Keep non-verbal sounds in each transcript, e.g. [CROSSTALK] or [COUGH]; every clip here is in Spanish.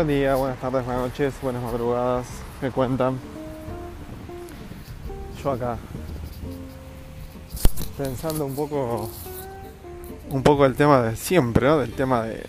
Buen día, buenas tardes, buenas noches, buenas madrugadas. ¿Qué cuentan? Yo acá pensando un poco un poco el tema de siempre, ¿no? Del tema de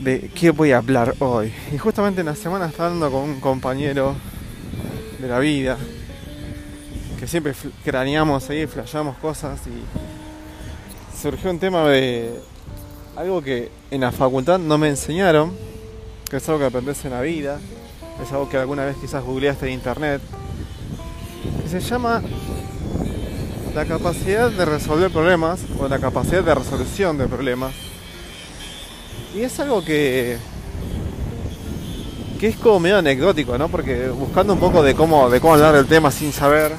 de qué voy a hablar hoy. Y justamente en la semana estaba hablando con un compañero de la vida que siempre craneamos ahí, flasheamos cosas y surgió un tema de algo que en la facultad no me enseñaron, que es algo que aprendes en la vida, es algo que alguna vez quizás googleaste en internet, y se llama la capacidad de resolver problemas o la capacidad de resolución de problemas. Y es algo que que es como medio anecdótico, ¿no? Porque buscando un poco de cómo de cómo hablar del tema sin saber,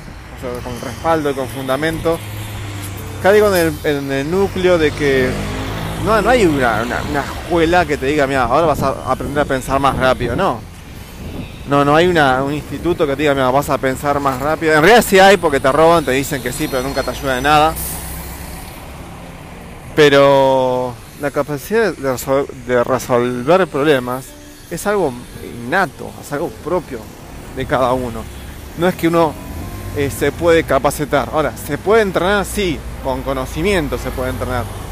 con respaldo y con fundamento, caigo en el, en el núcleo de que no, no hay una, escuela que te diga, mira, ahora vas a aprender a pensar más rápido, no. No, no hay un instituto que te diga, mira, vas a pensar más rápido. En realidad sí hay porque te roban, te dicen que sí, pero nunca te ayuda de nada. Pero la capacidad de resolver, problemas es algo innato, es algo propio de cada uno. No es que uno eh, se puede capacitar. Ahora, se puede entrenar, sí, con conocimiento se puede entrenar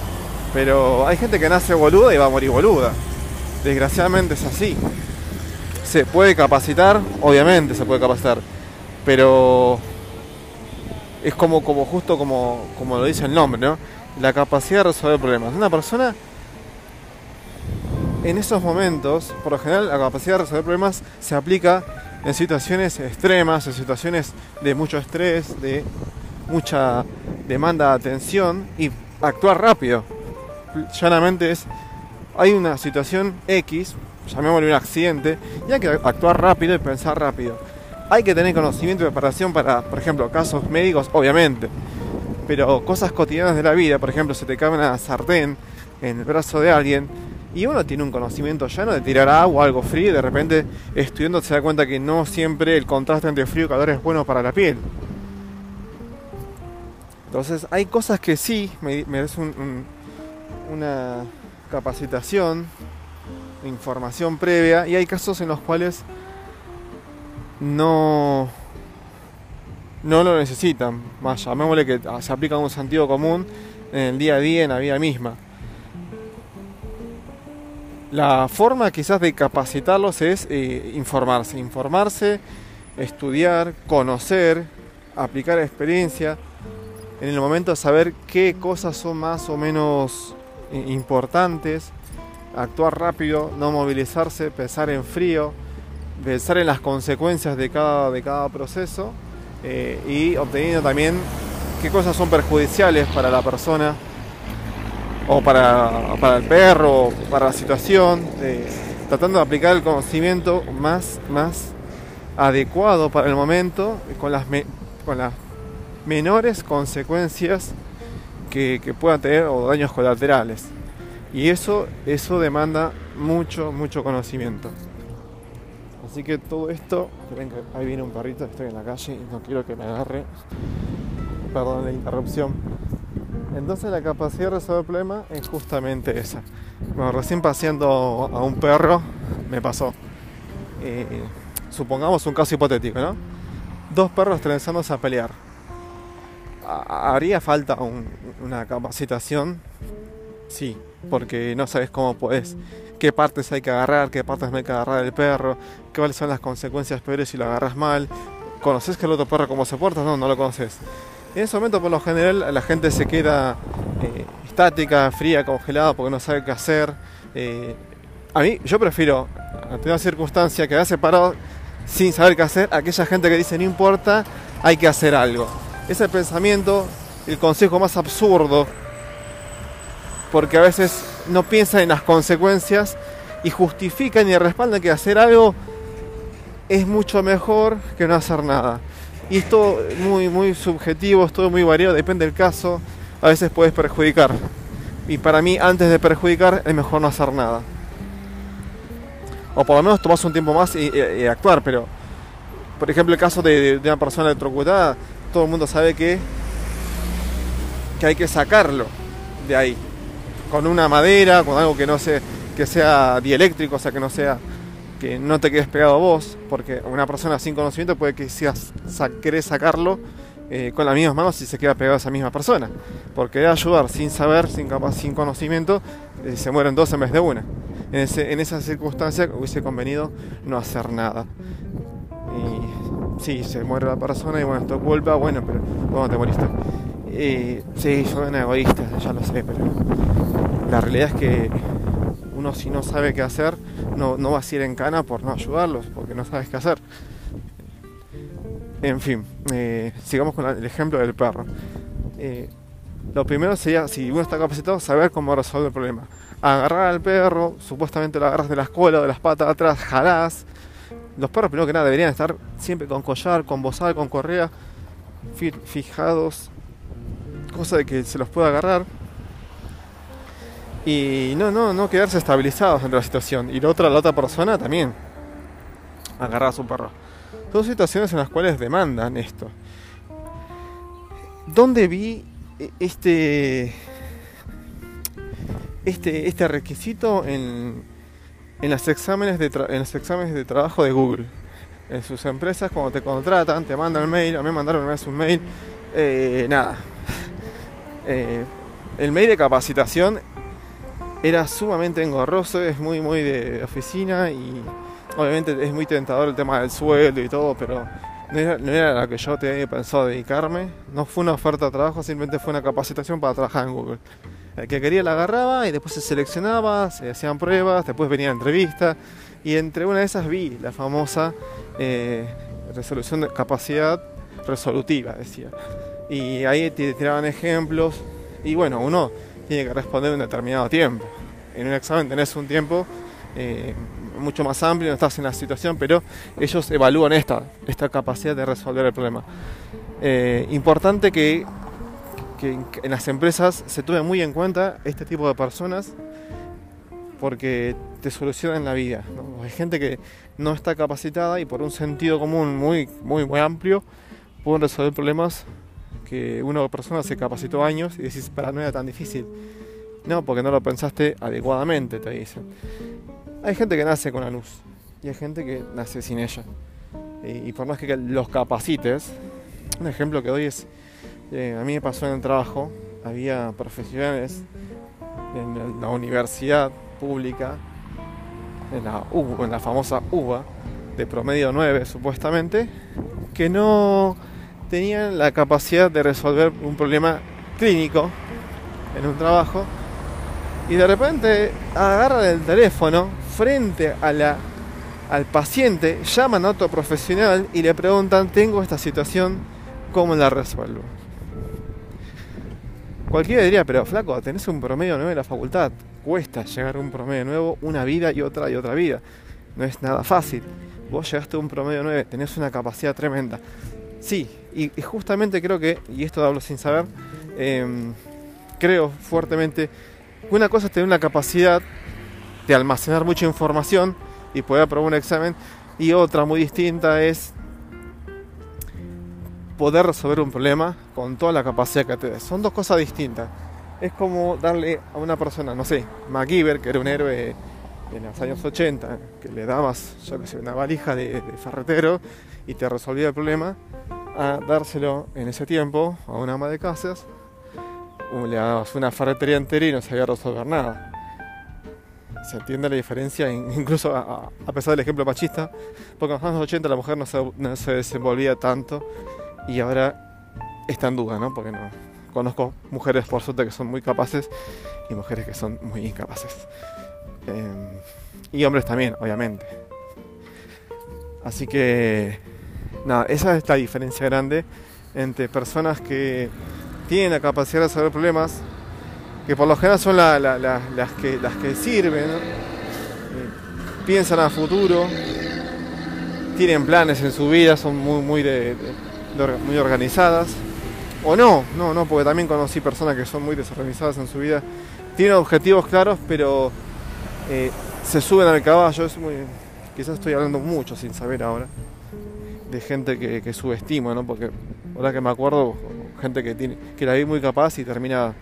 pero hay gente que nace boluda y va a morir boluda. Desgraciadamente es así. Se puede capacitar, obviamente se puede capacitar, pero es como, como justo como, como lo dice el nombre, ¿no? La capacidad de resolver problemas. Una persona en esos momentos, por lo general, la capacidad de resolver problemas se aplica en situaciones extremas, en situaciones de mucho estrés, de mucha demanda de atención y actuar rápido llanamente es, hay una situación X, llamémosle un accidente, y hay que actuar rápido y pensar rápido. Hay que tener conocimiento y preparación para, por ejemplo, casos médicos, obviamente, pero cosas cotidianas de la vida, por ejemplo, se te cae una sartén en el brazo de alguien, y uno tiene un conocimiento llano de tirar agua, algo frío, y de repente estudiando se da cuenta que no siempre el contraste entre frío y calor es bueno para la piel. Entonces hay cosas que sí merecen un una capacitación, información previa y hay casos en los cuales no no lo necesitan, más llamémosle que se aplica un sentido común en el día a día, en la vida misma. La forma quizás de capacitarlos es eh, informarse, informarse, estudiar, conocer, aplicar experiencia, en el momento de saber qué cosas son más o menos importantes, actuar rápido, no movilizarse, pensar en frío, pensar en las consecuencias de cada, de cada proceso eh, y obteniendo también qué cosas son perjudiciales para la persona o para, para el perro o para la situación, eh, tratando de aplicar el conocimiento más, más adecuado para el momento con las, con las menores consecuencias que, puedan tener o daños colaterales. Y eso, eso demanda mucho, mucho conocimiento. Así que todo esto, ahí viene un perrito, estoy en la calle y no quiero que me agarre. Perdón la interrupción. Entonces la capacidad de resolver el problema es justamente esa. Bueno, recién paseando a un perro me pasó. Eh, supongamos un caso hipotético, ¿no? Dos perros trenzándose a pelear haría falta una capacitación, sí, porque no sabes cómo puedes, qué partes hay que agarrar, qué partes no hay que agarrar del perro, cuáles son las consecuencias peores si lo agarras mal. ¿Conoces que el otro perro cómo se porta? No, no lo conoces. En ese momento, por lo general, la gente se queda eh, estática, fría, congelada, porque no sabe qué hacer. Eh, a mí, yo prefiero, ante una circunstancia, que hace parado sin saber qué hacer, aquella gente que dice no importa, hay que hacer algo es el pensamiento, el consejo más absurdo, porque a veces no piensan en las consecuencias y justifican y respaldan que hacer algo es mucho mejor que no hacer nada. Y esto muy, muy subjetivo, es todo muy variado, depende del caso, a veces puedes perjudicar. Y para mí, antes de perjudicar, es mejor no hacer nada. O por lo menos tomas un tiempo más y, actuar, pero por ejemplo el caso de una persona electrocutada, todo el mundo sabe que, que hay que sacarlo de ahí. Con una madera, con algo que no que sea dieléctrico, o sea, que no sea que no te quedes pegado a vos, porque una persona sin conocimiento puede que seas, querés sacarlo eh, con las mismas manos si se queda pegado a esa misma persona. Porque de ayudar sin saber, sin, sin conocimiento, eh, se mueren dos en vez de una. En, ese, en esa circunstancia hubiese convenido no hacer nada. Sí, se muere la persona y bueno, esto culpa, bueno, pero ¿cómo te moriste? Eh, sí, soy un egoísta, ya lo sé, pero la realidad es que uno si no sabe qué hacer, no, no vas a ir en cana por no ayudarlos, porque no sabes qué hacer. En fin, eh, sigamos con el ejemplo del perro. Eh, lo primero sería, si uno está capacitado, saber cómo resolver el problema. Agarrar al perro, supuestamente lo agarras de la escuela, de las patas atrás, jalás. Los perros, primero que nada, deberían estar siempre con collar, con bozal, con correa, fijados, cosa de que se los pueda agarrar y no, no, no quedarse estabilizados entre la situación. Y la otra, la otra persona también agarrar a su perro. Son situaciones en las cuales demandan esto. ¿Dónde vi este, este, este requisito en, en, los exámenes de en los exámenes de trabajo de Google? En sus empresas, cuando te contratan, te mandan el mail. A mí me mandaron una vez un mail. Eh, nada. [LAUGHS] Eh, el mail de capacitación era sumamente engorroso, es muy, muy de oficina y obviamente es muy tentador el tema del sueldo y todo, pero no era, no la que yo tenía pensado dedicarme. No fue una oferta de trabajo, simplemente fue una capacitación para trabajar en Google. El que quería la agarraba y después se seleccionaba, se hacían pruebas, después venía entrevista y entre una de esas vi la famosa eh, resolución de capacidad resolutiva, decía. Y ahí te tiraban ejemplos y bueno, uno tiene que responder en un determinado tiempo. En un examen tenés un tiempo eh, mucho más amplio, no estás en la situación, pero ellos evalúan esta, esta capacidad de resolver el problema. Eh, importante que, en las empresas se tome muy en cuenta este tipo de personas porque te solucionan la vida. Hay gente que no está capacitada y por un sentido común muy, muy, muy amplio pueden resolver problemas que una persona se capacitó años y decís, para no era tan difícil. No, porque no lo pensaste adecuadamente, te dicen. Hay gente que nace con la luz y hay gente que nace sin ella. Y, por más que los capacites, un ejemplo que doy es, eh, a mí me pasó en el trabajo, había profesionales en la universidad pública, en la, en la famosa UBA, de promedio 9 supuestamente, que no tenían la capacidad de resolver un problema clínico en un trabajo y de repente agarran el teléfono frente al paciente, llaman a otro profesional y le preguntan, tengo esta situación, ¿cómo la resuelvo? Cualquiera diría, pero flaco, tenés un promedio nuevo en la facultad, cuesta llegar a un promedio nuevo, una vida y otra y otra vida. No es nada fácil. Vos llegaste a un promedio 9, tenés una capacidad tremenda. Sí, y, justamente creo que, y esto hablo sin saber, em, creo fuertemente que una cosa es tener una capacidad de almacenar mucha información y poder aprobar un examen, y otra muy distinta es poder resolver un problema con toda la capacidad que te des. Son dos cosas distintas. Es como darle a una persona, no sé, MacGyver, que era un héroe en los años 80, que le dabas, yo que sé, una valija de, de ferretero y te resolvía el problema, a dárselo en ese tiempo a una ama de casas, le dabas una ferretería entera y no sabía resolver nada. Se entiende la diferencia, incluso a, pesar del ejemplo machista, porque en los años 80 la mujer no se, no se desenvolvía tanto y ahora está en duda, ¿no? Porque no conozco mujeres por suerte que son muy capaces y mujeres que son muy incapaces. Em, y hombres también, obviamente. Así que Nada, esa es la diferencia grande entre personas que tienen la capacidad de resolver problemas, que por lo general son las, que, las que sirven, eh, piensan a futuro, tienen planes en su vida, son muy, muy, muy organizadas. O no, no, no, porque también conocí personas que son muy desorganizadas en su vida. Tienen objetivos claros, pero eh, se suben al caballo. Es muy, quizás estoy hablando mucho sin saber ahora de gente que, subestima, ¿no? Porque ahora que me acuerdo, gente que tiene que la vi muy capaz y termina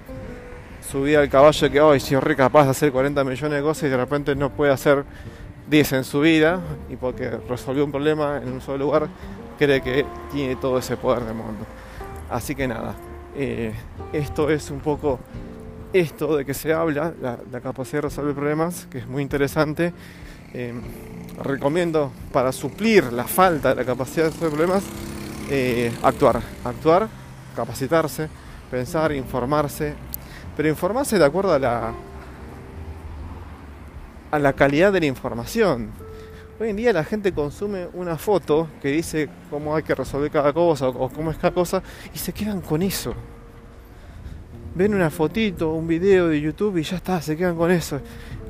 subida al caballo que hoy si es re capaz de hacer 40 millones de cosas y de repente no puede hacer 10 en su vida y porque resolvió un problema en un solo lugar cree que tiene todo ese poder del mundo. Así que nada, eh, esto es un poco esto de que se habla, la, capacidad de resolver problemas, que es muy interesante. Eh, recomiendo para suplir la falta de la capacidad de resolver problemas, eh, actuar, actuar, capacitarse, pensar, informarse, pero informarse de acuerdo a la, a la calidad de la información. Hoy en día la gente consume una foto que dice cómo hay que resolver cada cosa o cómo es cada cosa y se quedan con eso. Ven una fotito, un video de YouTube y ya está, se quedan con eso.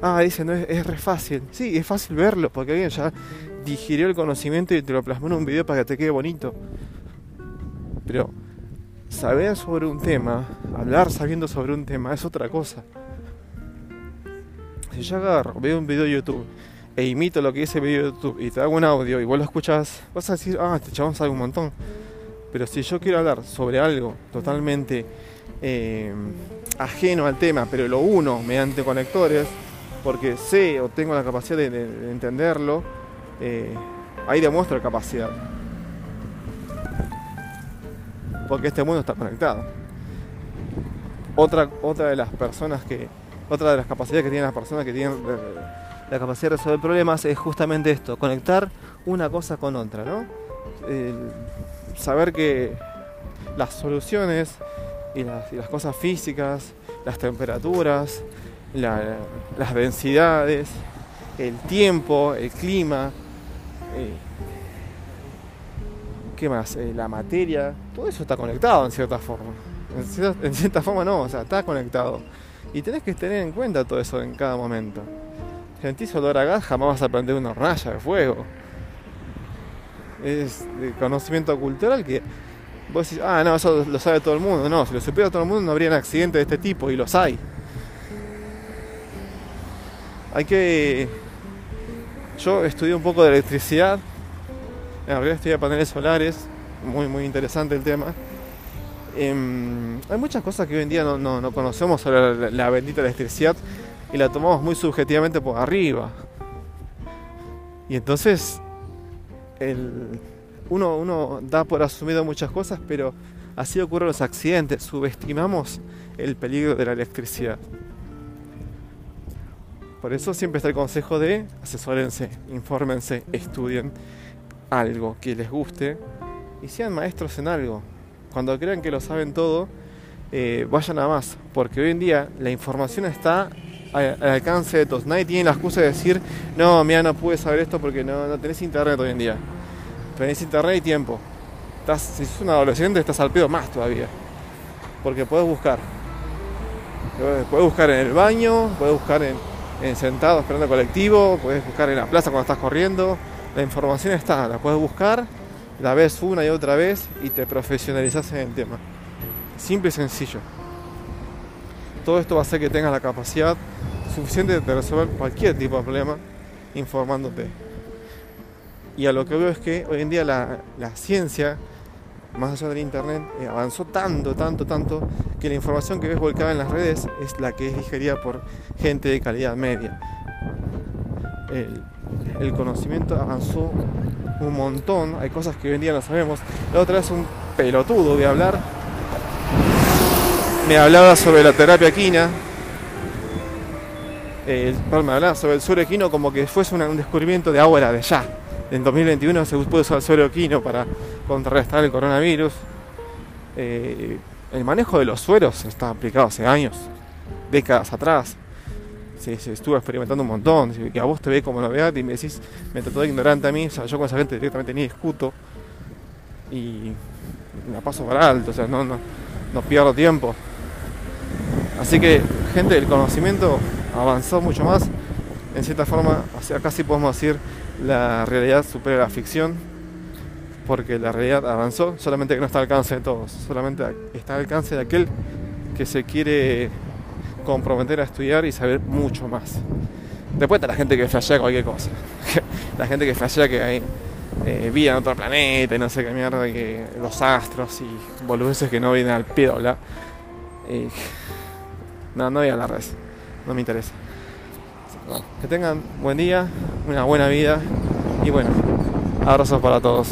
Ah, dicen, no, es, es re fácil. Sí, es fácil verlo porque alguien ya digirió el conocimiento y te lo plasmó en un video para que te quede bonito. Pero saber sobre un tema, hablar sabiendo sobre un tema es otra cosa. Si yo agarro, veo un video de YouTube e imito lo que dice el video de YouTube y te hago un audio y vos lo escuchas, vas a decir, ah, este chabón sabe un montón. Pero si yo quiero hablar sobre algo totalmente eh, ajeno al tema, pero lo uno mediante conectores, porque sé o tengo la capacidad de, entenderlo, eh, ahí demuestro capacidad porque este mundo está conectado. Otra, otra de las personas que, otra de las capacidades que tienen las personas que tienen la capacidad de resolver problemas es justamente esto, conectar una cosa con otra, ¿no? saber que las soluciones y las, cosas físicas, las temperaturas, las densidades, el tiempo, el clima, eh, ¿Qué más? Eh, la materia, todo eso está conectado en cierta forma. En cierta, forma no, o sea, está conectado. Y tenés que tener en cuenta todo eso en cada momento. Sentís olor a gas, jamás vas a prender una raya de fuego. Es conocimiento cultural que vos decís, ah, no, eso lo sabe todo el mundo. No, si lo supiera todo el mundo no habría accidentes de este tipo y los hay. Hay que... Yo estudié un poco de electricidad en realidad a paneles solares, muy muy interesante el tema. Em, hay muchas cosas que hoy en día no, conocemos sobre la, bendita electricidad y la tomamos muy subjetivamente por arriba. Y entonces uno, uno da por asumido muchas cosas, pero así ocurren los accidentes, subestimamos el peligro de la electricidad. Por eso siempre está el consejo de asesórense, infórmense, estudien algo que les guste y sean maestros en algo. Cuando crean que lo saben todo, eh, vayan a más, porque hoy en día la información está al, alcance de todos. Nadie tiene la excusa de decir, no, mira, no pude saber esto porque no, no tenés internet hoy en día. Tenés internet y tiempo. Estás, si sos un adolescente, estás al pedo más todavía. Porque puedes buscar. Puedes buscar en el baño, puedes buscar en, en sentado esperando colectivo, puedes buscar en la plaza cuando estás corriendo, la información está, la puedes buscar, la ves una y otra vez y te profesionalizas en el tema. Simple y sencillo. Todo esto va a hacer que tengas la capacidad suficiente de resolver cualquier tipo de problema informándote. Y a lo que veo es que hoy en día la, ciencia, más allá del internet, eh, avanzó tanto, tanto, tanto, que la información que ves volcada en las redes es la que es digerida por gente de calidad media el conocimiento avanzó un montón, hay cosas que hoy en día no sabemos. La otra vez un pelotudo de hablar me hablaba sobre la terapia quina, eh, me hablaba sobre el suero equino como que fuese un, descubrimiento de ahora, de ya. En 2021 se puede usar el suero equino para contrarrestar el coronavirus. Eh, el manejo de los sueros está aplicado hace años, décadas atrás se, se, estuvo experimentando un montón, que a vos te ve como novedad y me decís, me trató de ignorante a mí, o sea, yo con esa gente directamente ni discuto y la paso para alto, o sea, no, no, no pierdo tiempo. Así que, gente, el conocimiento avanzó mucho más, en cierta forma, o casi podemos decir, la realidad supera la ficción, porque la realidad avanzó, solamente que no está al alcance de todos, solamente está al alcance de aquel que se quiere comprometer a estudiar y saber mucho más. Después está la gente que flashea cualquier cosa. [LAUGHS] la gente que flashea que hay eh, vida en otro planeta y no sé qué mierda, que los astros y boludeces que no vienen al pie eh, No, no voy a hablar de. No me interesa. Que tengan buen día, una buena vida y bueno, abrazos para todos.